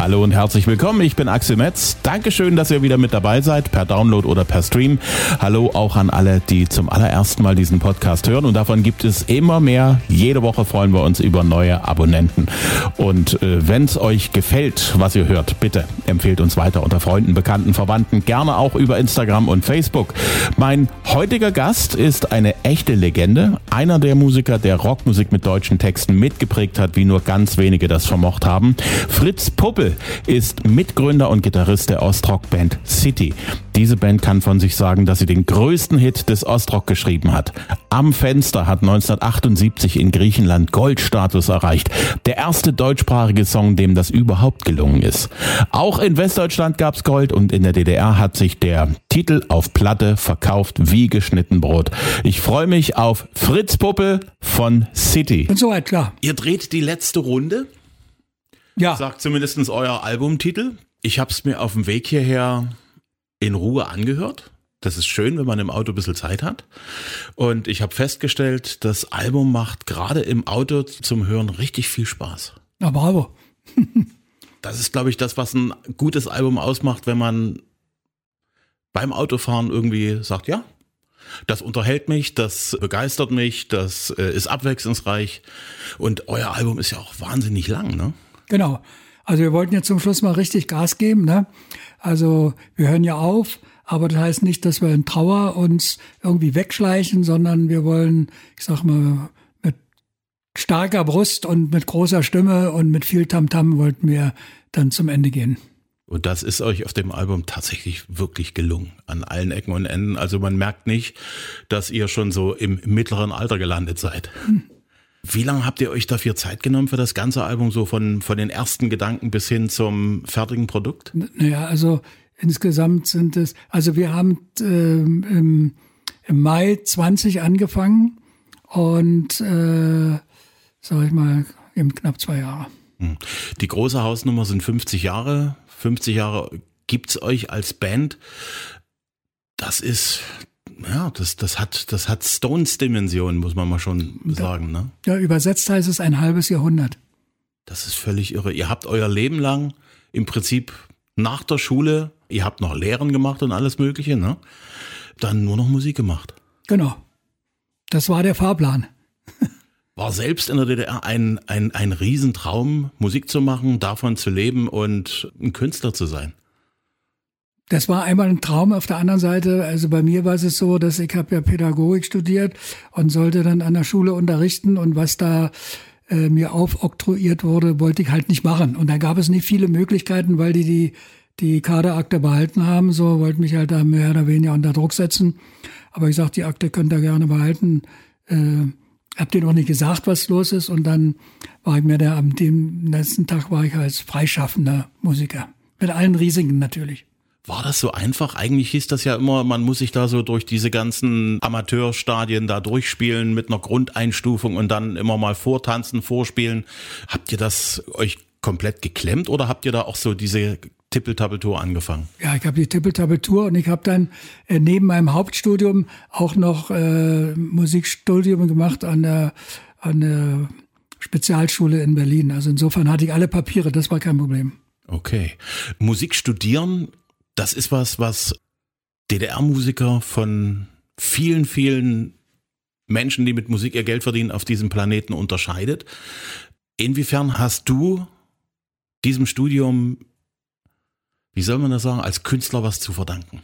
Hallo und herzlich willkommen. Ich bin Axel Metz. Dankeschön, dass ihr wieder mit dabei seid, per Download oder per Stream. Hallo auch an alle, die zum allerersten Mal diesen Podcast hören. Und davon gibt es immer mehr. Jede Woche freuen wir uns über neue Abonnenten. Und äh, wenn es euch gefällt, was ihr hört, bitte empfehlt uns weiter unter Freunden, Bekannten, Verwandten. Gerne auch über Instagram und Facebook. Mein heutiger Gast ist eine echte Legende. Einer der Musiker, der Rockmusik mit deutschen Texten mitgeprägt hat, wie nur ganz wenige das vermocht haben. Fritz Puppel ist Mitgründer und Gitarrist der Ostrock-Band City. Diese Band kann von sich sagen, dass sie den größten Hit des Ostrock geschrieben hat. Am Fenster hat 1978 in Griechenland Goldstatus erreicht. Der erste deutschsprachige Song, dem das überhaupt gelungen ist. Auch in Westdeutschland gab's Gold und in der DDR hat sich der Titel auf Platte verkauft wie geschnitten Brot. Ich freue mich auf Fritz Puppe von City. Und soweit, klar. Ihr dreht die letzte Runde. Ja. Sagt zumindest euer Albumtitel. Ich habe es mir auf dem Weg hierher in Ruhe angehört. Das ist schön, wenn man im Auto ein bisschen Zeit hat. Und ich habe festgestellt, das Album macht gerade im Auto zum Hören richtig viel Spaß. Na, bravo. das ist, glaube ich, das, was ein gutes Album ausmacht, wenn man beim Autofahren irgendwie sagt, ja, das unterhält mich, das begeistert mich, das äh, ist abwechslungsreich. Und euer Album ist ja auch wahnsinnig lang, ne? Genau. Also wir wollten jetzt zum Schluss mal richtig Gas geben. Ne? Also wir hören ja auf, aber das heißt nicht, dass wir in Trauer uns irgendwie wegschleichen, sondern wir wollen, ich sag mal, mit starker Brust und mit großer Stimme und mit viel Tamtam -Tam wollten wir dann zum Ende gehen. Und das ist euch auf dem Album tatsächlich wirklich gelungen. An allen Ecken und Enden. Also man merkt nicht, dass ihr schon so im mittleren Alter gelandet seid. Hm. Wie lange habt ihr euch dafür Zeit genommen für das ganze Album, so von, von den ersten Gedanken bis hin zum fertigen Produkt? Naja, also insgesamt sind es, also wir haben äh, im, im, Mai 20 angefangen und äh, sag ich mal, eben knapp zwei Jahre. Hm. Die große Hausnummer sind 50 Jahre. 50 Jahre gibt's euch als Band. Das ist, ja, das, das hat, das hat Stones-Dimension, muss man mal schon sagen, ne? Ja, übersetzt heißt es ein halbes Jahrhundert. Das ist völlig irre. Ihr habt euer Leben lang im Prinzip nach der Schule, ihr habt noch Lehren gemacht und alles Mögliche, ne? Dann nur noch Musik gemacht. Genau. Das war der Fahrplan. War selbst in der DDR ein, ein, ein Riesentraum, Musik zu machen, davon zu leben und ein Künstler zu sein das war einmal ein Traum. Auf der anderen Seite, also bei mir war es so, dass ich habe ja Pädagogik studiert und sollte dann an der Schule unterrichten und was da äh, mir aufoktroyiert wurde, wollte ich halt nicht machen. Und da gab es nicht viele Möglichkeiten, weil die die, die Kaderakte behalten haben. So wollten mich halt da mehr oder weniger unter Druck setzen. Aber ich sagte, die Akte könnt ihr gerne behalten. Äh, hab dir noch nicht gesagt, was los ist. Und dann war ich mir da am dem letzten Tag war ich als freischaffender Musiker. Mit allen Risiken natürlich. War das so einfach? Eigentlich hieß das ja immer, man muss sich da so durch diese ganzen Amateurstadien da durchspielen mit einer Grundeinstufung und dann immer mal vortanzen, vorspielen. Habt ihr das euch komplett geklemmt oder habt ihr da auch so diese Tippeltappeltour angefangen? Ja, ich habe die Tippeltappeltour und ich habe dann äh, neben meinem Hauptstudium auch noch äh, Musikstudium gemacht an der, an der Spezialschule in Berlin. Also insofern hatte ich alle Papiere, das war kein Problem. Okay. Musik studieren das ist was, was DDR-Musiker von vielen, vielen Menschen, die mit Musik ihr Geld verdienen, auf diesem Planeten unterscheidet. Inwiefern hast du diesem Studium, wie soll man das sagen, als Künstler was zu verdanken?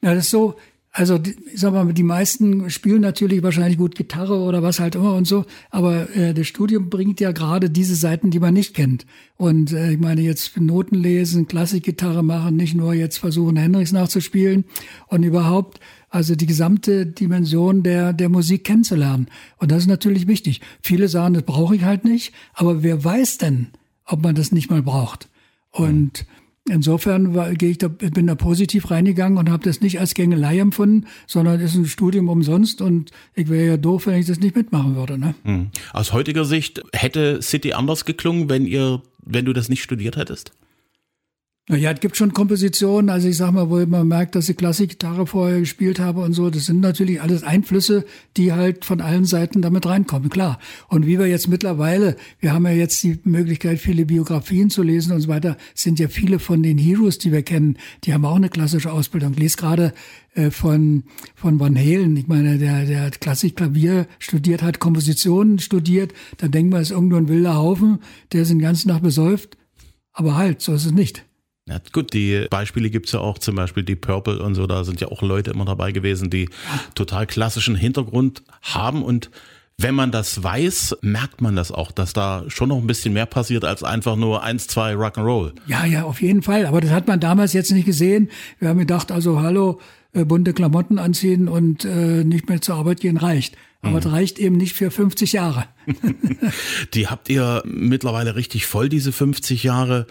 Na, das ist so, also ich sag mal, die meisten spielen natürlich wahrscheinlich gut Gitarre oder was halt immer und so, aber äh, das Studium bringt ja gerade diese Seiten, die man nicht kennt. Und äh, ich meine jetzt Noten lesen, Klassikgitarre machen, nicht nur jetzt versuchen Hendrix nachzuspielen und überhaupt also die gesamte Dimension der der Musik kennenzulernen. Und das ist natürlich wichtig. Viele sagen, das brauche ich halt nicht, aber wer weiß denn, ob man das nicht mal braucht? Und mhm Insofern war, ich da, bin da positiv reingegangen und habe das nicht als Gängelei empfunden, sondern ist ein Studium umsonst und ich wäre ja doof, wenn ich das nicht mitmachen würde. Ne? Hm. Aus heutiger Sicht hätte City anders geklungen, wenn ihr, wenn du das nicht studiert hättest? Naja, es gibt schon Kompositionen, also ich sag mal, wo man merkt, dass ich Klassikgitarre vorher gespielt habe und so. Das sind natürlich alles Einflüsse, die halt von allen Seiten damit reinkommen, klar. Und wie wir jetzt mittlerweile, wir haben ja jetzt die Möglichkeit, viele Biografien zu lesen und so weiter, sind ja viele von den Heroes, die wir kennen, die haben auch eine klassische Ausbildung. Ich lese gerade äh, von, von Van Halen, ich meine, der, der Klassikklavier studiert hat, Kompositionen studiert, da denkt man, es ist irgendwo ein wilder Haufen, der sind ganz nach besäuft. Aber halt, so ist es nicht. Ja, gut, die Beispiele gibt's ja auch, zum Beispiel die Purple und so, da sind ja auch Leute immer dabei gewesen, die total klassischen Hintergrund haben und wenn man das weiß, merkt man das auch, dass da schon noch ein bisschen mehr passiert als einfach nur eins, zwei Rock'n'Roll. Ja, ja, auf jeden Fall. Aber das hat man damals jetzt nicht gesehen. Wir haben gedacht, also hallo, äh, bunte Klamotten anziehen und äh, nicht mehr zur Arbeit gehen reicht. Aber mhm. reicht eben nicht für 50 Jahre. die habt ihr mittlerweile richtig voll, diese 50 Jahre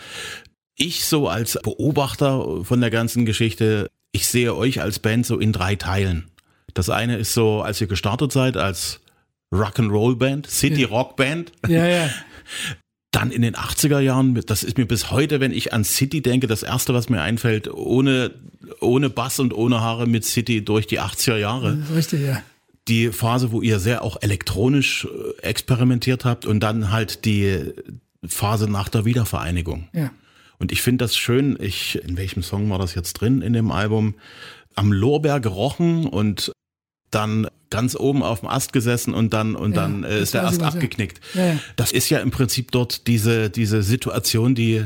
ich so als Beobachter von der ganzen Geschichte, ich sehe euch als Band so in drei Teilen. Das eine ist so, als ihr gestartet seid als Rock'n'Roll Band, City ja. Rock Band. Ja, ja. Dann in den 80er Jahren, das ist mir bis heute, wenn ich an City denke, das erste, was mir einfällt, ohne, ohne Bass und ohne Haare mit City durch die 80er Jahre. Richtig, ja. Die Phase, wo ihr sehr auch elektronisch äh, experimentiert habt und dann halt die Phase nach der Wiedervereinigung. Ja. Und ich finde das schön, ich, in welchem Song war das jetzt drin in dem Album? Am Lorbeer gerochen und dann ganz oben auf dem Ast gesessen und dann und ja, dann äh, ist der Ast abgeknickt. Ja, ja. Das ist ja im Prinzip dort diese diese Situation, die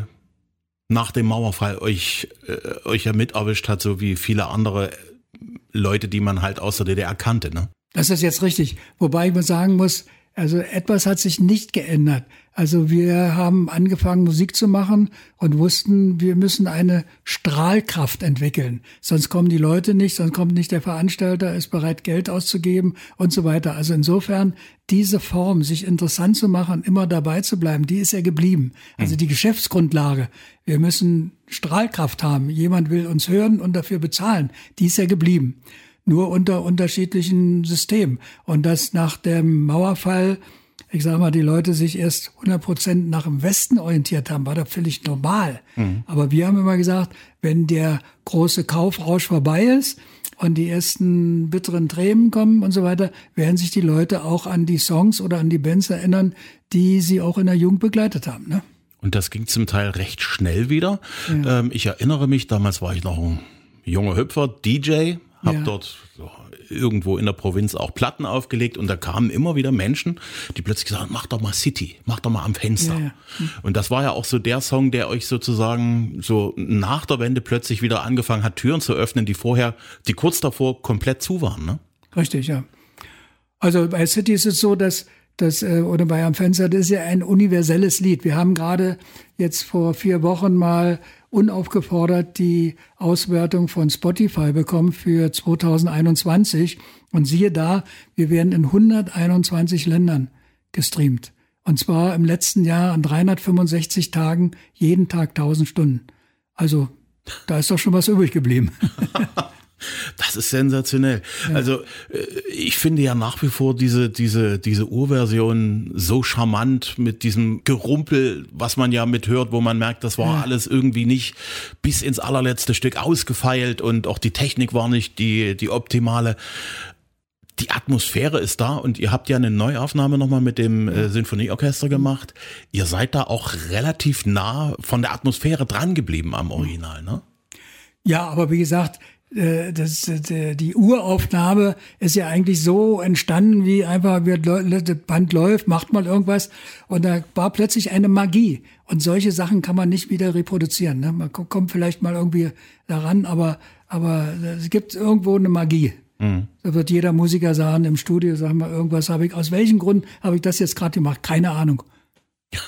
nach dem Mauerfall euch äh, euch ja mit erwischt hat, so wie viele andere Leute, die man halt aus der DDR kannte, ne? Das ist jetzt richtig. Wobei ich mal sagen muss, also etwas hat sich nicht geändert. Also wir haben angefangen, Musik zu machen und wussten, wir müssen eine Strahlkraft entwickeln. Sonst kommen die Leute nicht, sonst kommt nicht der Veranstalter, ist bereit, Geld auszugeben und so weiter. Also insofern, diese Form, sich interessant zu machen, immer dabei zu bleiben, die ist ja geblieben. Also die Geschäftsgrundlage. Wir müssen Strahlkraft haben. Jemand will uns hören und dafür bezahlen. Die ist ja geblieben nur unter unterschiedlichen Systemen. Und das nach dem Mauerfall ich sage mal, die Leute sich erst 100 Prozent nach dem Westen orientiert haben, war das völlig normal. Mhm. Aber wir haben immer gesagt, wenn der große Kaufrausch vorbei ist und die ersten bitteren Tränen kommen und so weiter, werden sich die Leute auch an die Songs oder an die Bands erinnern, die sie auch in der Jugend begleitet haben. Ne? Und das ging zum Teil recht schnell wieder. Ja. Ähm, ich erinnere mich, damals war ich noch ein junger Hüpfer, DJ, habe ja. dort irgendwo in der Provinz auch Platten aufgelegt und da kamen immer wieder Menschen, die plötzlich gesagt haben, mach doch mal City, mach doch mal am Fenster. Ja, ja. Und das war ja auch so der Song, der euch sozusagen so nach der Wende plötzlich wieder angefangen hat, Türen zu öffnen, die vorher, die kurz davor komplett zu waren. Ne? Richtig, ja. Also bei City ist es so, dass das, äh, oder bei Am Fenster, das ist ja ein universelles Lied. Wir haben gerade jetzt vor vier Wochen mal unaufgefordert die Auswertung von Spotify bekommen für 2021. Und siehe da, wir werden in 121 Ländern gestreamt. Und zwar im letzten Jahr an 365 Tagen, jeden Tag 1000 Stunden. Also, da ist doch schon was übrig geblieben. Das ist sensationell. Ja. Also äh, ich finde ja nach wie vor diese, diese, diese Urversion so charmant mit diesem Gerumpel, was man ja mithört, wo man merkt, das war ja. alles irgendwie nicht bis ins allerletzte Stück ausgefeilt und auch die Technik war nicht die, die optimale. Die Atmosphäre ist da und ihr habt ja eine Neuaufnahme nochmal mit dem äh, Sinfonieorchester gemacht. Ihr seid da auch relativ nah von der Atmosphäre dran geblieben am Original, ne? Ja, aber wie gesagt, das, äh, die Uraufnahme ist ja eigentlich so entstanden, wie einfach, das Band läuft, macht mal irgendwas und da war plötzlich eine Magie. Und solche Sachen kann man nicht wieder reproduzieren. Ne? Man kommt vielleicht mal irgendwie daran, aber, aber es gibt irgendwo eine Magie. Mhm. Da wird jeder Musiker sagen im Studio, sag mal, irgendwas habe ich, aus welchem Grund habe ich das jetzt gerade gemacht? Keine Ahnung.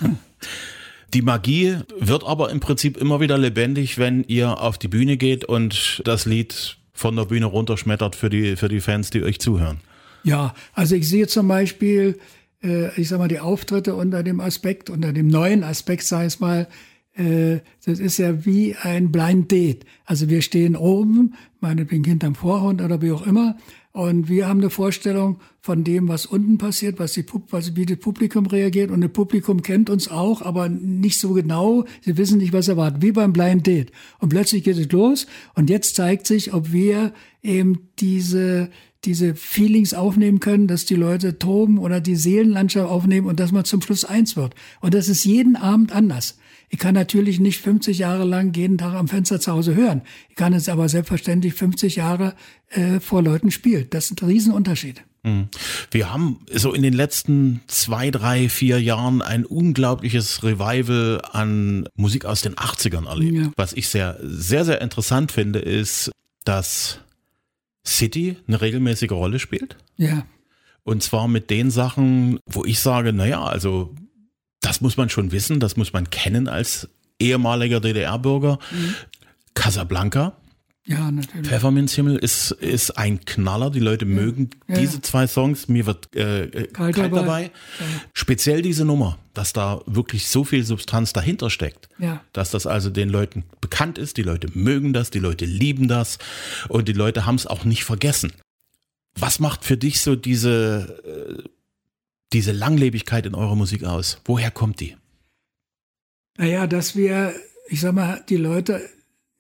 Die Magie wird aber im Prinzip immer wieder lebendig, wenn ihr auf die Bühne geht und das Lied von der Bühne runterschmettert für die, für die Fans, die euch zuhören. Ja, also ich sehe zum Beispiel, äh, ich sag mal, die Auftritte unter dem Aspekt, unter dem neuen Aspekt, sag ich mal, äh, das ist ja wie ein Blind Date. Also wir stehen oben, meinetwegen hinterm Vorhund oder wie auch immer, Und wir haben eine Vorstellung von dem, was unten passiert, was, die, was wie das Publikum reagiert. Und das Publikum kennt uns auch, aber nicht so genau. Sie wissen nicht, was erwartet. Wie beim Blind Date. Und plötzlich geht es los. Und jetzt zeigt sich, ob wir eben diese, diese Feelings aufnehmen können, dass die Leute toben oder die Seelenlandschaft aufnehmen und dass man zum Schluss eins wird. Und das ist jeden Abend anders. Ich kann natürlich nicht 50 Jahre lang jeden Tag am Fenster zu Hause hören. Ich kann es aber selbstverständlich 50 Jahre äh, vor Leuten spielen. Das ist ein Riesenunterschied. Mhm. Wir haben so in den letzten zwei, drei, vier Jahren ein unglaubliches Revival an Musik aus den 80ern erlebt. Ja. Was ich sehr, sehr, sehr interessant finde, ist, dass City eine regelmäßige Rolle spielt. Ja. Und zwar mit den Sachen, wo ich sage, naja, also das muss man schon wissen, das muss man kennen als ehemaliger DDR-Bürger. Mhm. Casablanca. Ja, natürlich. Pfefferminzhimmel ist, ist ein Knaller. Die Leute ja. mögen ja, diese zwei Songs. Mir wird äh, äh kalt, kalt dabei. dabei. Speziell diese Nummer, dass da wirklich so viel Substanz dahinter steckt. Ja. Dass das also den Leuten bekannt ist. Die Leute mögen das, die Leute lieben das und die Leute haben es auch nicht vergessen. Was macht für dich so diese äh, diese Langlebigkeit in eurer Musik aus? Woher kommt die? Naja, dass wir, ich sag mal, die Leute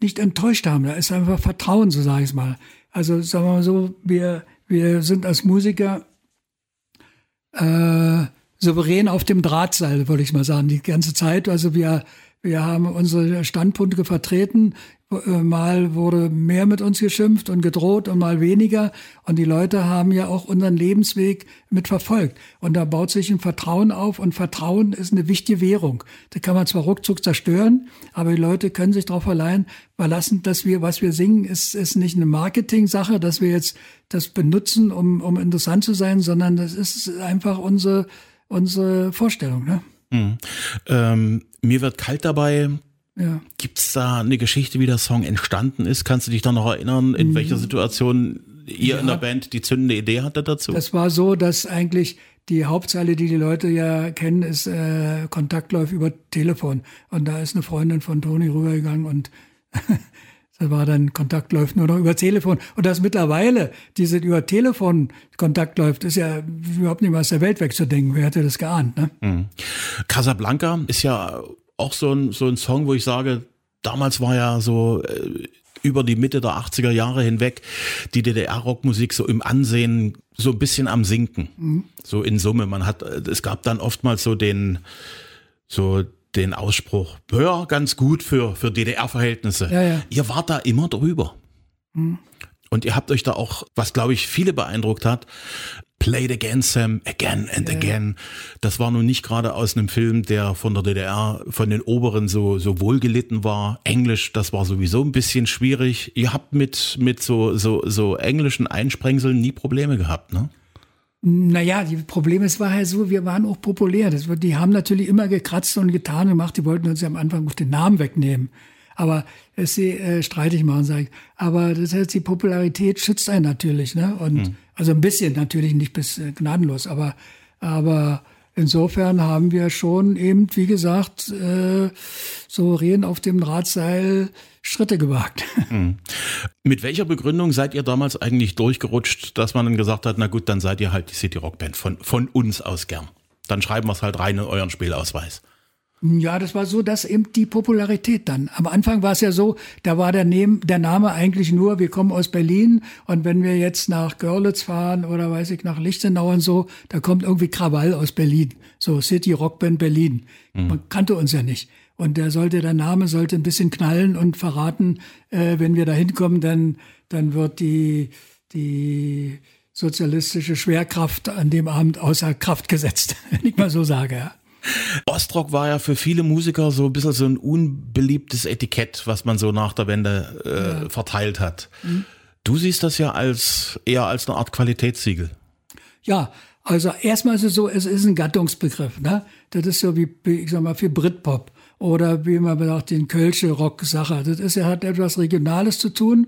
nicht enttäuscht haben. Da ist einfach Vertrauen, so sage ich es mal. Also sagen wir mal so, wir, wir sind als Musiker äh, souverän auf dem Drahtseil, würde ich mal sagen, die ganze Zeit. Also wir, wir haben unsere Standpunkte vertreten. Äh, mal wurde mehr mit uns geschimpft und gedroht und mal weniger. Und die Leute haben ja auch unseren Lebensweg mit verfolgt. Und da baut sich ein Vertrauen auf. Und Vertrauen ist eine wichtige Währung. Da kann man zwar ruckzuck zerstören, aber die Leute können sich darauf verleihen, verlassen, dass wir, was wir singen, ist, ist nicht eine Marketing-Sache, dass wir jetzt das benutzen, um, um interessant zu sein, sondern das ist einfach unsere, unsere Vorstellung. Ne? Mhm. Ähm, mir wird kalt dabei. Ja. Gibt es da eine Geschichte, wie der Song entstanden ist? Kannst du dich da noch erinnern, in mhm. welcher Situation ihr ja. in der Band die zündende Idee hatte dazu? Das war so, dass eigentlich die Hauptzeile, die die Leute ja kennen, ist äh, Kontakt läuft über Telefon. Und da ist eine Freundin von Toni rübergegangen und da war dann Kontakt läuft nur noch über Telefon. Und dass mittlerweile diese über Telefon Kontakt läuft, ist ja überhaupt nicht mehr aus der Welt wegzudenken. Wer hätte das geahnt? Ne? Mhm. Casablanca ist ja auch so ein, so ein Song, wo ich sage, damals war ja so äh, über die Mitte der 80er Jahre hinweg die DDR-Rockmusik so im Ansehen so ein bisschen am Sinken. Mhm. So in Summe. Man hat, es gab dann oftmals so den, so den Ausspruch, ja, ganz gut für, für DDR-Verhältnisse. Ja, ja. Ihr wart da immer drüber. Mhm. Und ihr habt euch da auch, was glaube ich viele beeindruckt hat, Play it again, Sam, again and yeah. again. Das war nun nicht gerade aus einem Film, der von der DDR, von den Oberen so, so wohlgelitten war. Englisch, das war sowieso ein bisschen schwierig. Ihr habt mit, mit so, so, so englischen Einsprengseln nie Probleme gehabt, ne? Naja, die Probleme, es war halt so, wir waren auch populär. Das, die haben natürlich immer gekratzt und getan gemacht. Die wollten uns ja am Anfang auch den Namen wegnehmen. Aber es äh, streitig machen, sage ich. Aber das heißt, die Popularität schützt einen natürlich, ne? Und hm. also ein bisschen natürlich nicht bis äh, gnadenlos, aber aber insofern haben wir schon eben, wie gesagt, äh, souverän auf dem Drahtseil Schritte gewagt. Hm. Mit welcher Begründung seid ihr damals eigentlich durchgerutscht, dass man dann gesagt hat, na gut, dann seid ihr halt die City Rock Band von, von uns aus gern. Dann schreiben wir es halt rein in euren Spielausweis. Ja, das war so, dass eben die Popularität dann. Am Anfang war es ja so, da war der, Nehm, der Name eigentlich nur, wir kommen aus Berlin und wenn wir jetzt nach Görlitz fahren oder weiß ich, nach Lichtenau und so, da kommt irgendwie Krawall aus Berlin. So City Rockband Berlin. Mhm. Man kannte uns ja nicht. Und der sollte, der Name sollte ein bisschen knallen und verraten, äh, wenn wir da hinkommen, dann, dann wird die, die sozialistische Schwerkraft an dem Abend außer Kraft gesetzt, wenn ich mal so sage, ja. Ostrock war ja für viele Musiker so ein bisschen so ein unbeliebtes Etikett, was man so nach der Wende äh, ja. verteilt hat. Mhm. Du siehst das ja als eher als eine Art Qualitätssiegel. Ja, also erstmal ist es so, es ist ein Gattungsbegriff. Ne? Das ist so wie, ich sag mal, für Britpop oder wie man sagt, den Kölsche Rock-Sache. Das ist, er hat etwas Regionales zu tun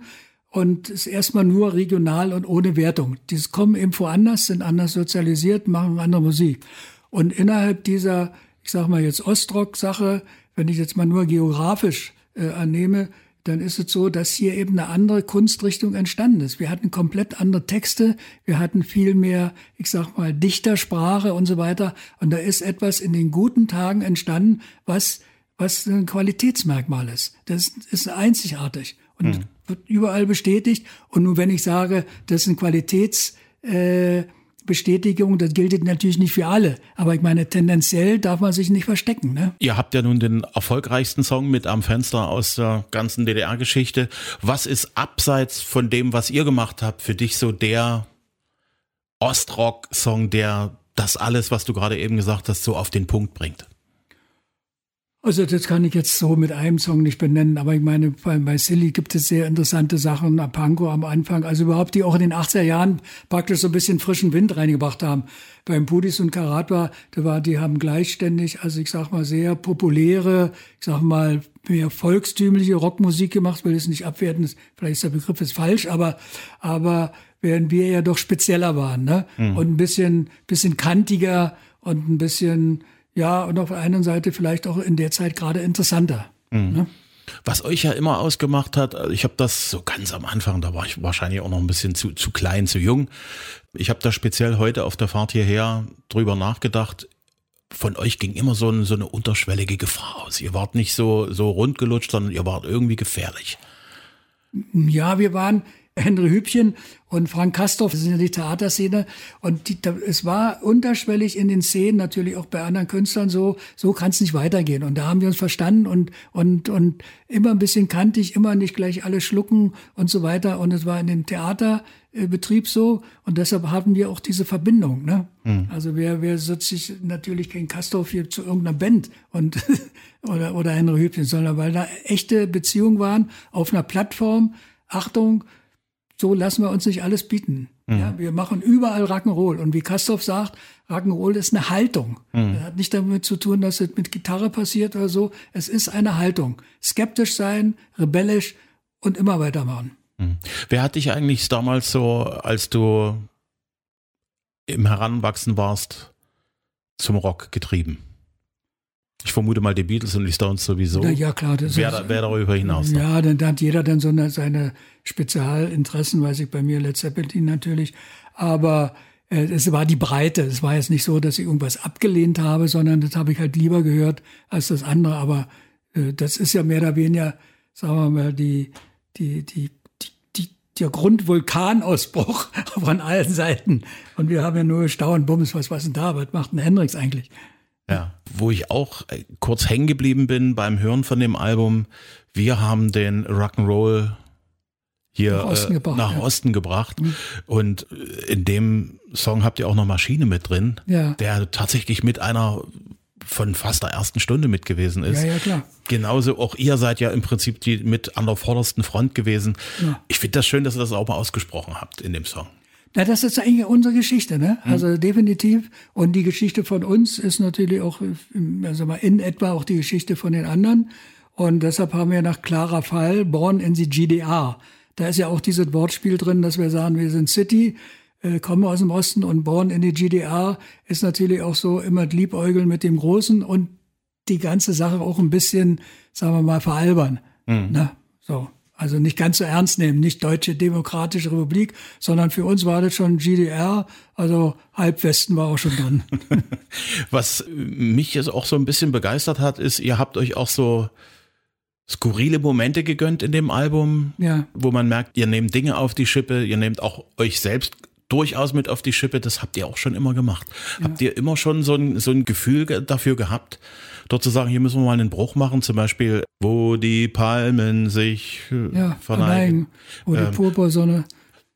und ist erstmal nur regional und ohne Wertung. Die kommen eben woanders, sind anders sozialisiert, machen andere Musik. Und innerhalb dieser, ich sage mal jetzt Ostrock-Sache, wenn ich jetzt mal nur geografisch äh, annehme, dann ist es so, dass hier eben eine andere Kunstrichtung entstanden ist. Wir hatten komplett andere Texte, wir hatten viel mehr, ich sag mal, Dichtersprache und so weiter. Und da ist etwas in den guten Tagen entstanden, was, was ein Qualitätsmerkmal ist. Das ist einzigartig und hm. wird überall bestätigt. Und nur wenn ich sage, das ist ein Qualitäts, äh, das gilt natürlich nicht für alle, aber ich meine, tendenziell darf man sich nicht verstecken. Ne? Ihr habt ja nun den erfolgreichsten Song mit am Fenster aus der ganzen DDR-Geschichte. Was ist abseits von dem, was ihr gemacht habt, für dich so der Ostrock-Song, der das alles, was du gerade eben gesagt hast, so auf den Punkt bringt? Also das kann ich jetzt so mit einem Song nicht benennen, aber ich meine, bei, bei Silly gibt es sehr interessante Sachen, Panko am Anfang, also überhaupt, die auch in den 80er Jahren praktisch so ein bisschen frischen Wind reingebracht haben. Beim Pudis und Karatwa, da war, die haben gleichständig, also ich sag mal, sehr populäre, ich sag mal, mehr volkstümliche Rockmusik gemacht, will es nicht abwerten, vielleicht ist der Begriff ist falsch, aber, aber während wir ja doch spezieller waren, ne? Mhm. Und ein bisschen, bisschen kantiger und ein bisschen, ja, und auf der einen Seite vielleicht auch in der Zeit gerade interessanter. Mhm. Ne? Was euch ja immer ausgemacht hat, also ich habe das so ganz am Anfang, da war ich wahrscheinlich auch noch ein bisschen zu, zu klein, zu jung. Ich habe da speziell heute auf der Fahrt hierher drüber nachgedacht. Von euch ging immer so, ein, so eine unterschwellige Gefahr aus. Ihr wart nicht so, so rundgelutscht, sondern ihr wart irgendwie gefährlich. Ja, wir waren, Henry Hübchen und Frank Kastorf, das sind ja die Theaterszene. Und die, es war unterschwellig in den Szenen, natürlich auch bei anderen Künstlern so, so kann es nicht weitergehen. Und da haben wir uns verstanden und, und, und immer ein bisschen kantig, immer nicht gleich alles schlucken und so weiter. Und es war in dem Theaterbetrieb so. Und deshalb haben wir auch diese Verbindung. Ne? Mhm. Also wer, wer setzt sich natürlich kein Kastorf hier zu irgendeiner Band und, oder, oder Henry Hübchen, sondern weil da echte Beziehungen waren auf einer Plattform. Achtung, so lassen wir uns nicht alles bieten. Mhm. Ja, wir machen überall Rock'n'Roll. Und wie Kastorf sagt, Rock'n'Roll ist eine Haltung. Mhm. Das hat nicht damit zu tun, dass es mit Gitarre passiert oder so. Es ist eine Haltung. Skeptisch sein, rebellisch und immer weitermachen. Mhm. Wer hat dich eigentlich damals so, als du im Heranwachsen warst, zum Rock getrieben? Ich vermute mal die Beatles und die Stones sowieso. Ja, ja klar. Das wer, ist, wer darüber hinaus. Noch. Ja, dann, dann hat jeder dann so eine, seine Spezialinteressen, weiß ich bei mir, Led Zeppelin natürlich. Aber äh, es war die Breite. Es war jetzt nicht so, dass ich irgendwas abgelehnt habe, sondern das habe ich halt lieber gehört als das andere. Aber äh, das ist ja mehr oder weniger, sagen wir mal, die, die, die, die, der Grundvulkanausbruch von allen Seiten. Und wir haben ja nur gestaunt, Bums, was, was denn da? Was macht ein Hendrix eigentlich? Ja, wo ich auch äh, kurz hängen geblieben bin beim Hören von dem Album. Wir haben den Rock'n'Roll hier nach Osten, äh, gebracht, nach ja. Osten gebracht. Mhm. Und äh, in dem Song habt ihr auch noch Maschine mit drin, ja. der tatsächlich mit einer von fast der ersten Stunde mit gewesen ist. Ja, ja, klar. Genauso auch ihr seid ja im Prinzip die mit an der vordersten Front gewesen. Ja. Ich finde das schön, dass ihr das auch mal ausgesprochen habt in dem Song. Na, das ist eigentlich unsere Geschichte, ne? Mhm. Also definitiv. Und die Geschichte von uns ist natürlich auch, also mal in etwa auch die Geschichte von den anderen. Und deshalb haben wir nach klarer Fall Born in the GDR. Da ist ja auch dieses Wortspiel drin, dass wir sagen, wir sind City, äh, kommen aus dem Osten und Born in the GDR ist natürlich auch so immer Liebäugeln mit dem Großen und die ganze Sache auch ein bisschen, sagen wir mal, veralbern. Mhm. Ne? So. Also nicht ganz so ernst nehmen, nicht Deutsche Demokratische Republik, sondern für uns war das schon GDR, also Halbwesten war auch schon dran. Was mich jetzt auch so ein bisschen begeistert hat, ist, ihr habt euch auch so skurrile Momente gegönnt in dem Album, ja. wo man merkt, ihr nehmt Dinge auf die Schippe, ihr nehmt auch euch selbst durchaus mit auf die Schippe, das habt ihr auch schon immer gemacht. Ja. Habt ihr immer schon so ein, so ein Gefühl dafür gehabt, dort zu sagen, hier müssen wir mal einen Bruch machen, zum Beispiel, wo die Palmen sich äh, ja, verneigen, wo die ähm, Purpursonne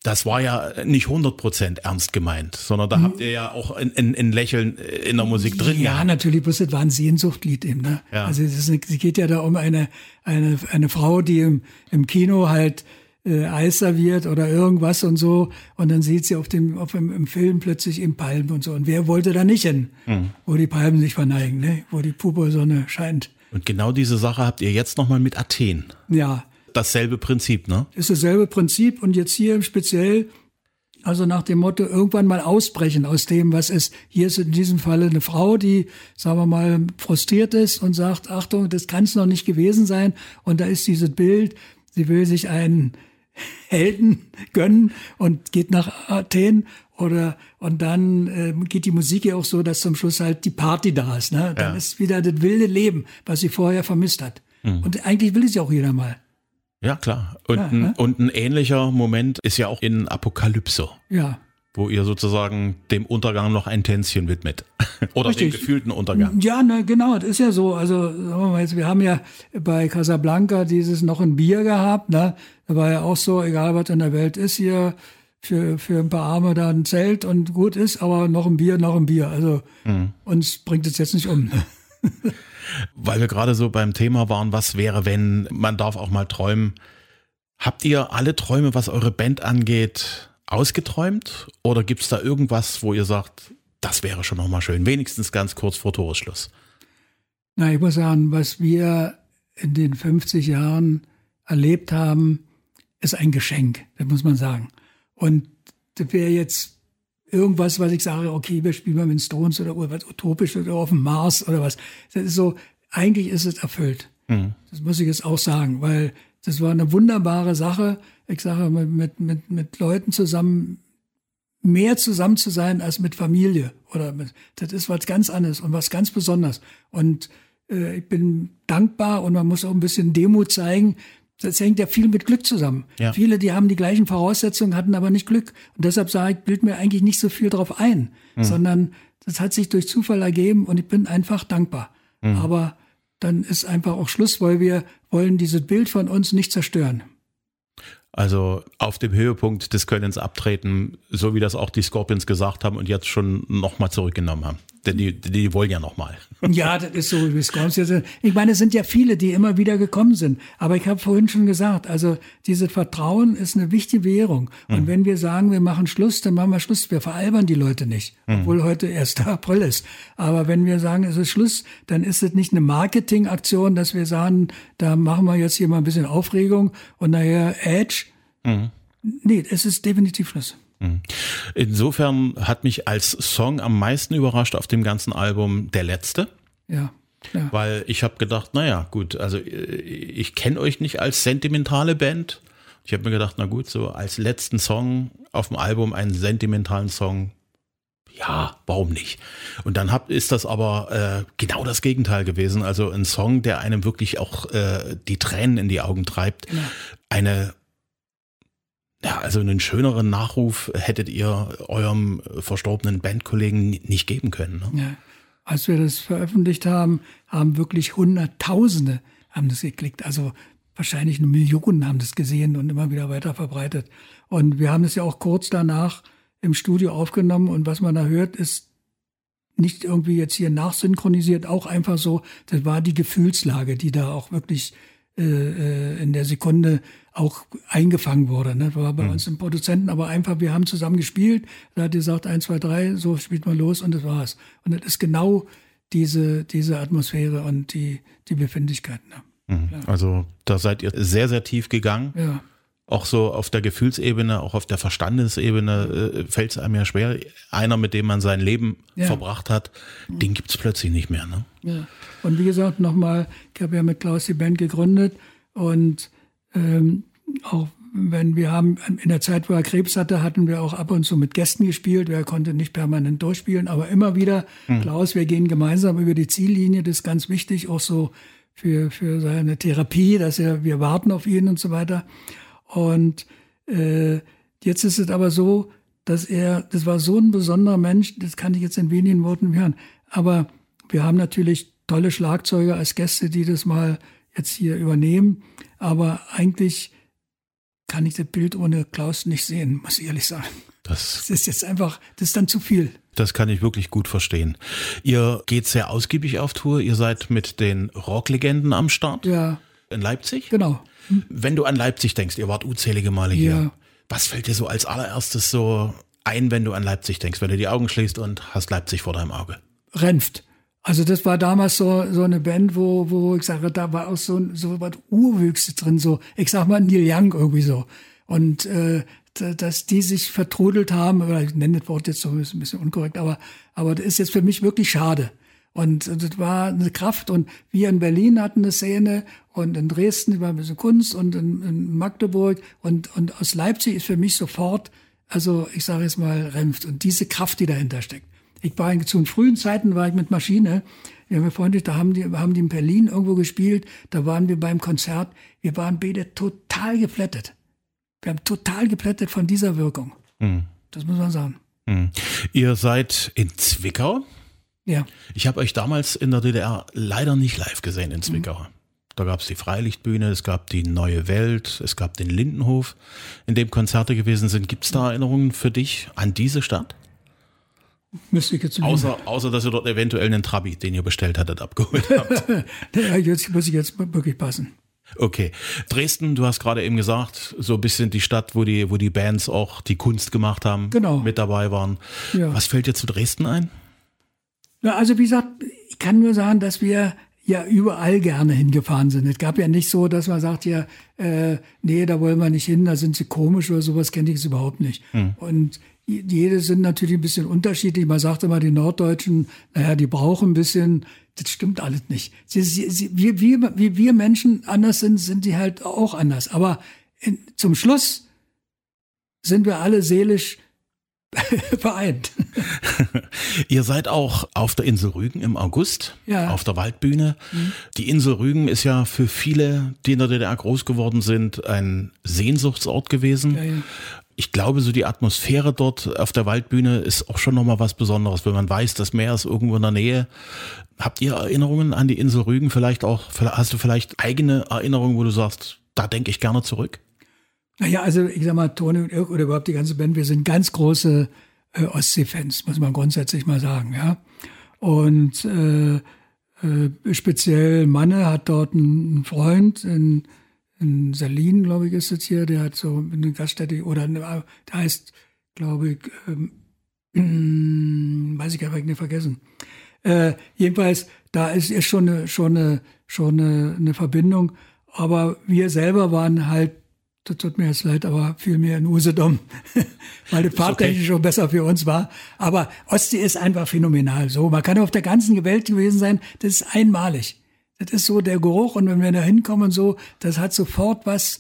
das war ja nicht 100% ernst gemeint, sondern da mhm. habt ihr ja auch ein, ein, ein Lächeln in der Musik drin. Ja, gehabt. natürlich, bloß das war ein Sehnsuchtlied eben. Ne? Ja. Also es, geht ja da um eine, eine, eine Frau, die im, im Kino halt äh, Eis serviert oder irgendwas und so. Und dann sieht sie auf dem, auf dem im Film plötzlich im Palmen und so. Und wer wollte da nicht hin, mhm. wo die Palmen sich verneigen, ne? wo die Purpursonne scheint. Und genau diese Sache habt ihr jetzt nochmal mit Athen. Ja. Dasselbe Prinzip, ne? Ist dasselbe Prinzip und jetzt hier speziell, also nach dem Motto, irgendwann mal ausbrechen aus dem, was ist. Hier ist in diesem Falle eine Frau, die, sagen wir mal, frustriert ist und sagt, Achtung, das kann es noch nicht gewesen sein. Und da ist dieses Bild, sie will sich einen Helden gönnen und geht nach Athen oder und dann äh, geht die Musik ja auch so, dass zum Schluss halt die Party da ist. Ne? Dann Ja. ist wieder das wilde Leben, was sie vorher vermisst hat. Und eigentlich will es ja auch jeder mal. Ja, klar. Und, Ja, ein, ne? und ein ähnlicher Moment ist ja auch in Apokalypse, Ja. Wo ihr sozusagen dem Untergang noch ein Tänzchen widmet. Oder dem Richtig. gefühlten Untergang. Ja, ne, genau, das ist ja so. Also, sagen wir mal jetzt, wir haben ja bei Casablanca dieses noch ein Bier gehabt, ne? Da war ja auch so, egal was in der Welt ist hier, für, für ein paar Arme da ein Zelt und gut ist, aber noch ein Bier, noch ein Bier. Also, uns bringt es jetzt nicht um. Ne? Weil wir gerade so beim Thema waren, was wäre, wenn man darf auch mal träumen. Habt ihr alle Träume, was eure Band angeht, ausgeträumt? Oder gibt es da irgendwas, wo ihr sagt, das wäre schon nochmal schön, wenigstens ganz kurz vor Toresschluss? Na, ich muss sagen, was wir in den 50 Jahren erlebt haben, ist ein Geschenk, das muss man sagen. Und das wäre jetzt irgendwas, was ich sage, okay, wir spielen mal mit Stones oder was Utopisches oder auf dem Mars oder was. Das ist so, eigentlich ist es erfüllt. Das muss ich jetzt auch sagen, weil das war eine wunderbare Sache. Ich sage, mit, mit, mit, Leuten zusammen, mehr zusammen zu sein als mit Familie. Oder mit, das ist was ganz anderes und was ganz Besonderes. Und äh, ich bin dankbar und man muss auch ein bisschen Demut zeigen. Das hängt ja viel mit Glück zusammen. Ja. Viele, die haben die gleichen Voraussetzungen, hatten aber nicht Glück. Und deshalb sage ich, bild mir eigentlich nicht so viel drauf ein, sondern das hat sich durch Zufall ergeben und ich bin einfach dankbar. Aber dann ist einfach auch Schluss, weil wir wollen dieses Bild von uns nicht zerstören. Also auf dem Höhepunkt des Könnens abtreten, so wie das auch die Scorpions gesagt haben und jetzt schon nochmal zurückgenommen haben. Denn die, die wollen ja nochmal. Ja, das ist so, wie es kommt. Ich meine, es sind ja viele, die immer wieder gekommen sind. Aber ich habe vorhin schon gesagt, also dieses Vertrauen ist eine wichtige Währung. Und wenn wir sagen, wir machen Schluss, dann machen wir Schluss. Wir veralbern die Leute nicht, obwohl heute 1. April ist. Aber wenn wir sagen, es ist Schluss, dann ist es nicht eine Marketingaktion, dass wir sagen, da machen wir jetzt hier mal ein bisschen Aufregung und nachher Edge. Nee, es ist definitiv Schluss. Insofern hat mich als Song am meisten überrascht auf dem ganzen Album der letzte. Ja. ja. Weil ich habe gedacht, naja, gut, also äh, ich kenne euch nicht als sentimentale Band. Ich habe mir gedacht, na gut, so als letzten Song auf dem Album einen sentimentalen Song, ja, warum nicht? Und dann hab, ist das aber äh, genau das Gegenteil gewesen. Also ein Song, der einem wirklich auch äh, die Tränen in die Augen treibt. Eine ja, also einen schöneren Nachruf hättet ihr eurem verstorbenen Bandkollegen nicht geben können. Ne? Ja. Als wir das veröffentlicht haben, haben wirklich Hunderttausende haben das geklickt. Also wahrscheinlich eine Millionen haben das gesehen und immer wieder weiter verbreitet. Und wir haben es ja auch kurz danach im Studio aufgenommen und was man da hört, ist nicht irgendwie jetzt hier nachsynchronisiert, auch einfach so, das war die Gefühlslage, die da auch wirklich äh, äh, in der Sekunde auch eingefangen wurde. Ne? War bei uns im Produzenten, aber einfach, wir haben zusammen gespielt. Da hat gesagt, eins, zwei, drei, so spielt man los und das war's. Und das ist genau diese, diese Atmosphäre und die, die Befindlichkeit. Ne? Also da seid ihr sehr, sehr tief gegangen. Ja. Auch so auf der Gefühlsebene, auch auf der Verstandesebene äh, fällt es einem ja schwer. Einer, mit dem man sein Leben Ja. verbracht hat, den gibt's plötzlich nicht mehr. Ne? Ja. Und wie gesagt, nochmal, ich habe ja mit Klaus die Band gegründet und ähm, auch wenn wir haben, in der Zeit, wo er Krebs hatte, hatten wir auch ab und zu mit Gästen gespielt. Er konnte nicht permanent durchspielen, aber immer wieder, Klaus, wir gehen gemeinsam über die Ziellinie, das ist ganz wichtig, auch so für, für seine Therapie, dass er, wir warten auf ihn und so weiter. Und äh, jetzt ist es aber so, dass er, das war so ein besonderer Mensch, das kann ich jetzt in wenigen Worten hören. Aber wir haben natürlich tolle Schlagzeuger als Gäste, die das mal jetzt hier übernehmen. Aber eigentlich kann ich das Bild ohne Klaus nicht sehen, muss ich ehrlich sagen. Das, Das ist jetzt einfach, das ist dann zu viel. das kann ich wirklich gut verstehen. Ihr geht sehr ausgiebig auf Tour. Ihr seid mit den Rocklegenden am Start Ja, in Leipzig. genau. Wenn du an Leipzig denkst, ihr wart unzählige Male hier. Ja. Was fällt dir so als allererstes so ein, wenn du an Leipzig denkst, wenn du die Augen schließt und hast Leipzig vor deinem Auge? Renft. Also das war damals so, so eine Band, wo, wo ich sage, da war auch so, so was Urwüchse drin, so, ich sag mal Neil Young irgendwie so. Und äh, dass die sich vertrudelt haben, oder ich nenne das Wort jetzt so, ist ein bisschen unkorrekt, aber, aber das ist jetzt für mich wirklich schade. Und, das war eine Kraft. Und wir in Berlin hatten eine Szene und in Dresden war ein bisschen Kunst und in, in Magdeburg und, und aus Leipzig ist für mich sofort, also ich sage jetzt mal, Renft und diese Kraft, die dahinter steckt. Ich war in, zu frühen Zeiten war ich mit Maschine. Ja, mir freundlich, da haben die, haben die in Berlin irgendwo gespielt. Da waren wir beim Konzert. Wir waren beide total geplättet. Wir haben total geplättet von dieser Wirkung. Mhm. Das muss man sagen. Mhm. Ihr seid in Zwickau. Ja. Ich habe euch damals in der DDR leider nicht live gesehen in Zwickau. Mhm. Da gab es die Freilichtbühne, es gab die Neue Welt, es gab den Lindenhof, in dem Konzerte gewesen sind. Gibt es da Erinnerungen für dich an diese Stadt? Müsste ich jetzt außer, außer, dass ihr dort eventuell einen Trabi, den ihr bestellt hattet, abgeholt habt. ja, jetzt muss ich jetzt wirklich passen. Okay. Dresden, du hast gerade eben gesagt, so ein bisschen die Stadt, wo die, wo die Bands auch die Kunst gemacht haben, genau. mit dabei waren. Ja. Was fällt dir zu Dresden ein? Ja, also wie gesagt, ich kann nur sagen, dass wir ja überall gerne hingefahren sind. Es gab ja nicht so, dass man sagt, ja, äh, nee, da wollen wir nicht hin, da sind sie komisch oder sowas, kenne ich es überhaupt nicht. Hm. Und jede sind natürlich ein bisschen unterschiedlich. Man sagt immer, die Norddeutschen, naja, die brauchen ein bisschen, das stimmt alles nicht. Sie, sie, sie, wie, wie, wie wir Menschen anders sind, sind die halt auch anders. Aber in, zum Schluss sind wir alle seelisch vereint. Ihr seid auch auf der Insel Rügen im August, ja. auf der Waldbühne. Mhm. Die Insel Rügen ist ja für viele, die in der DDR groß geworden sind, ein Sehnsuchtsort gewesen. Ja, ja. Ich glaube, so die Atmosphäre dort auf der Waldbühne ist auch schon nochmal was Besonderes, wenn man weiß, das Meer ist irgendwo in der Nähe. Habt ihr Erinnerungen an die Insel Rügen? Vielleicht auch, hast du vielleicht eigene Erinnerungen, wo du sagst, da denke ich gerne zurück? Naja, also ich sag mal, Toni und Irk oder überhaupt die ganze Band, wir sind ganz große äh, Ostsee-Fans, muss man grundsätzlich mal sagen, ja. Und äh, äh, speziell Manne hat dort einen Freund in, in Salin, glaube ich, ist es hier, der hat so eine Gaststätte, oder eine, der heißt, glaube ich, ähm, weiß ich gar nicht vergessen. Äh, jedenfalls, da ist, ist schon eine, schon eine, schon eine, eine Verbindung. Aber wir selber waren halt das tut mir jetzt leid, aber viel mehr in Usedom, weil die Fahrtechnik okay. schon besser für uns war. Aber Ostsee ist einfach phänomenal. So, man kann auf der ganzen Welt gewesen sein. Das ist einmalig. Das ist so der Geruch und wenn wir da hinkommen und so, das hat sofort was.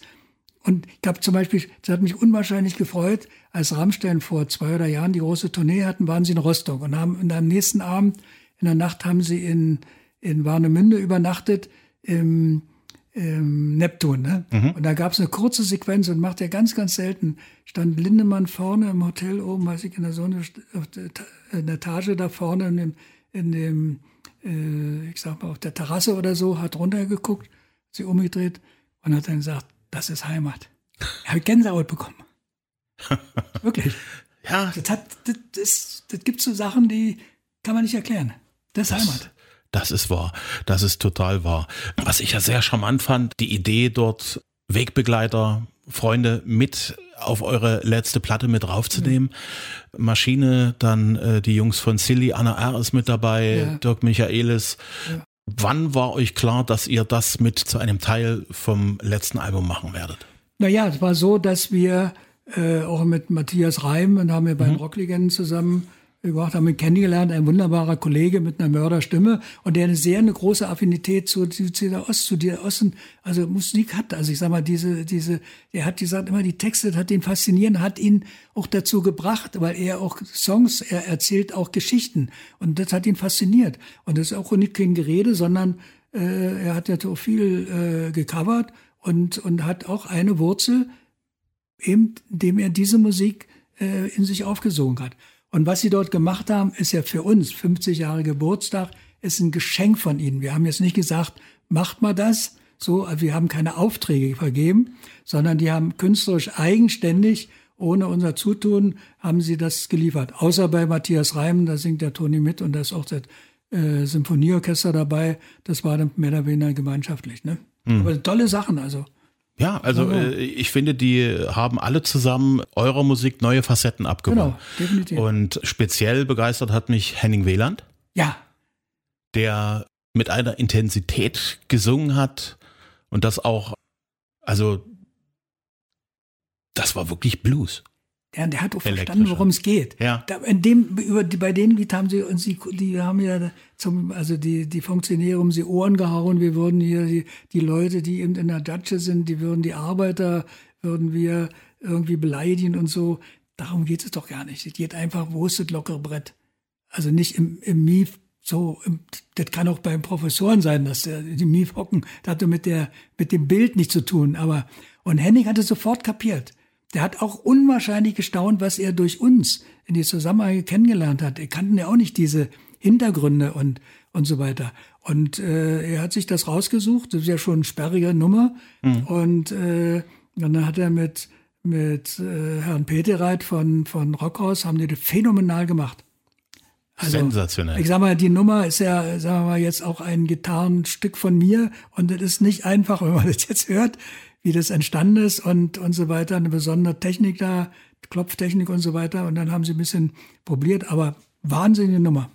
Und ich habe zum Beispiel, das hat mich unwahrscheinlich gefreut, als Rammstein vor zwei oder Jahren die große Tournee hatten, waren sie in Rostock und haben und am nächsten Abend in der Nacht haben sie in in Warnemünde übernachtet im ähm, Neptun. Ne? Mhm. Und da gab es eine kurze Sequenz und macht er ganz, ganz selten. Stand Lindemann vorne im Hotel oben, weiß ich, in der Sonne, auf der, in der Etage da vorne in dem, in dem äh, ich sag mal, auf der Terrasse oder so, hat runtergeguckt, sich umgedreht und hat dann gesagt, das ist Heimat. Er hat Gänsehaut bekommen. Wirklich. Ja. Das, hat, das, das, das gibt so Sachen, die kann man nicht erklären. Das ist Heimat. Das ist wahr. Das ist total wahr. Was ich ja sehr charmant fand, die Idee dort Wegbegleiter, Freunde mit auf eure letzte Platte mit raufzunehmen. Mhm. Maschine, dann äh, die Jungs von Silly, Anna R. ist mit dabei, ja. Dirk Michaelis. Ja. Wann war euch klar, dass ihr das mit zu einem Teil vom letzten Album machen werdet? Naja, es war so, dass wir äh, auch mit Matthias Reim und haben wir beim mhm. Rocklegenden zusammen gemacht, haben ihn kennengelernt, ein wunderbarer Kollege mit einer Mörderstimme und der eine sehr eine große Affinität zu, zu, zu der Ost, zu der Osten, also Musik hat. Also ich sag mal, diese, diese, er hat gesagt, immer die Texte hat ihn fasziniert, hat ihn auch dazu gebracht, weil er auch Songs, er erzählt auch Geschichten und das hat ihn fasziniert. Und das ist auch nicht kein Gerede, sondern äh, er hat ja so viel äh, gecovert und, und hat auch eine Wurzel, eben, indem er diese Musik äh, in sich aufgesogen hat. Und was sie dort gemacht haben, ist ja für uns 50 Jahre Geburtstag, ist ein Geschenk von ihnen. Wir haben jetzt nicht gesagt, macht mal das. So, also wir haben keine Aufträge vergeben, sondern die haben künstlerisch eigenständig, ohne unser Zutun, haben sie das geliefert. Außer bei Matthias Reim, da singt der Toni mit und da ist auch das äh, Symphonieorchester dabei. Das war dann mehr oder weniger gemeinschaftlich. Ne? Mhm. Aber tolle Sachen, also. Ja, also äh, ich finde, die haben alle zusammen eurer Musik neue Facetten abgewonnen. Genau, definitiv. Und speziell begeistert hat mich Henning Wieland. Ja. Der mit einer Intensität gesungen hat und das auch, also das war wirklich Blues. Der, der hat auch verstanden, worum es geht. Ja. Da, in dem, über die, bei denen Lied haben sie uns die, die haben ja zum, also die, die Funktionäre um sie Ohren gehauen. Wir würden hier die, die Leute, die eben in der Datsche sind, die würden die Arbeiter, würden wir irgendwie beleidigen und so. Darum geht es doch gar nicht. Es geht einfach, wo ist das lockere Brett? Also nicht im, im Mief, so, im, das kann auch beim Professoren sein, dass der, die Mief hocken. Das hat mit der, mit dem Bild nichts zu tun. Aber, und Henning hat es sofort kapiert. Der hat auch unwahrscheinlich gestaunt, was er durch uns in die Zusammenhänge kennengelernt hat. Er kannten ja auch nicht diese Hintergründe und, und so weiter. Und äh, er hat sich das rausgesucht. Das ist ja schon eine sperrige Nummer. Mhm. Und, äh, und dann hat er mit, mit äh, Herrn Petereit von, von Rockhaus, haben die das phänomenal gemacht. Also, Sensationell. Ich sag mal, die Nummer ist ja, sagen wir mal, jetzt auch ein Gitarrenstück von mir. Und das ist nicht einfach, wenn man das jetzt hört wie das entstanden ist und, und so weiter. Eine besondere Technik da, Klopftechnik und so weiter. Und dann haben sie ein bisschen probiert, aber wahnsinnige Nummer.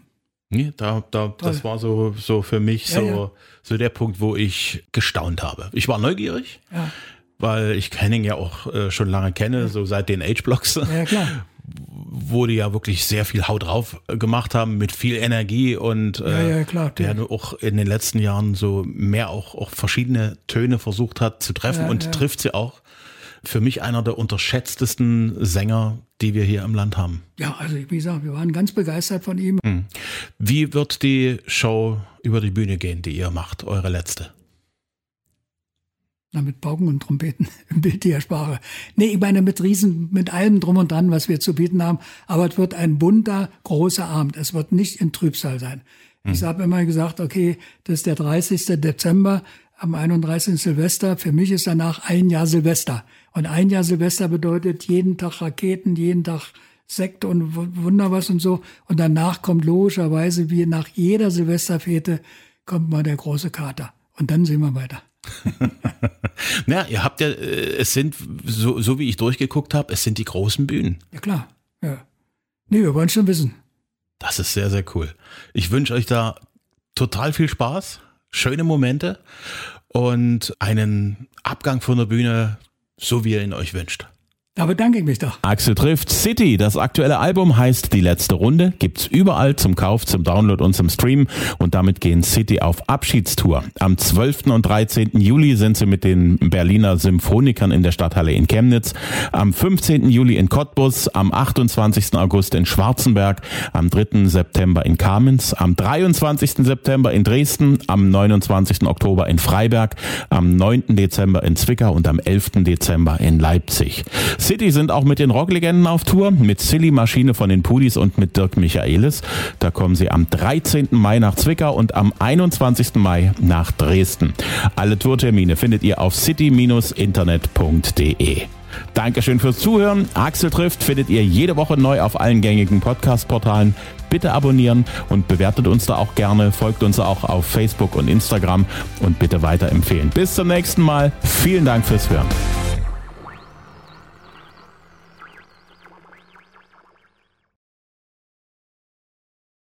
Nee, da, da, das war so, so für mich ja, so, ja. so der Punkt, wo ich gestaunt habe. Ich war neugierig, ja. weil ich Henning ja auch äh, schon lange kenne, so seit den Age-Blocks. Ja, klar wo die ja wirklich sehr viel Haut drauf gemacht haben mit viel Energie und äh, ja, ja, klar, der auch in den letzten Jahren so mehr auch, auch verschiedene Töne versucht hat zu treffen ja, und ja. trifft sie auch. Für mich einer der unterschätztesten Sänger, die wir hier im Land haben. Ja, also wie gesagt, wir waren ganz begeistert von ihm. Hm. Wie wird die Show über die Bühne gehen, die ihr macht, eure letzte? Na, mit Pauken und Trompeten im Bild der Sprache. Nee, ich meine mit Riesen, mit allem drum und dran, was wir zu bieten haben. Aber es wird ein bunter, großer Abend. Es wird nicht in Trübsal sein. Hm. Ich habe immer gesagt, okay, das ist der 30. Dezember, am 31. Silvester. Für mich ist danach ein Jahr Silvester. Und ein Jahr Silvester bedeutet jeden Tag Raketen, jeden Tag Sekt und Wunder was und so. Und danach kommt logischerweise, wie nach jeder Silvesterfete, kommt mal der große Kater. Und dann sehen wir weiter. Na, ihr habt ja, äh, es sind, so, so wie ich durchgeguckt habe, es sind die großen Bühnen. Ja, klar. Ja. Nee, wir wollen schon wissen. Das ist sehr, sehr cool. Ich wünsche euch da total viel Spaß, schöne Momente und einen Abgang von der Bühne, so wie ihr ihn euch wünscht. Da bedanke ich mich doch. Axel trifft City. Das aktuelle Album heißt Die letzte Runde. Gibt's überall zum Kauf, zum Download und zum Stream. Und damit gehen City auf Abschiedstour. Am 12. und 13. Juli sind sie mit den Berliner Symphonikern in der Stadthalle in Chemnitz. Am 15. Juli in Cottbus. Am 28. August in Schwarzenberg. Am 3. September in Kamenz. Am 23. September in Dresden. Am 29. Oktober in Freiberg. Am 9. Dezember in Zwickau und am 11. Dezember in Leipzig. City sind auch mit den Rocklegenden auf Tour, mit Silly Maschine von den Pudis und mit Dirk Michaelis. Da kommen sie am 13. Mai nach Zwickau und am 21. Mai nach Dresden. Alle Tourtermine findet ihr auf city-internet.de. Dankeschön fürs Zuhören. Axel trifft findet ihr jede Woche neu auf allen gängigen Podcast-Portalen. Bitte abonnieren und bewertet uns da auch gerne. Folgt uns auch auf Facebook und Instagram und bitte weiterempfehlen. Bis zum nächsten Mal. Vielen Dank fürs Hören.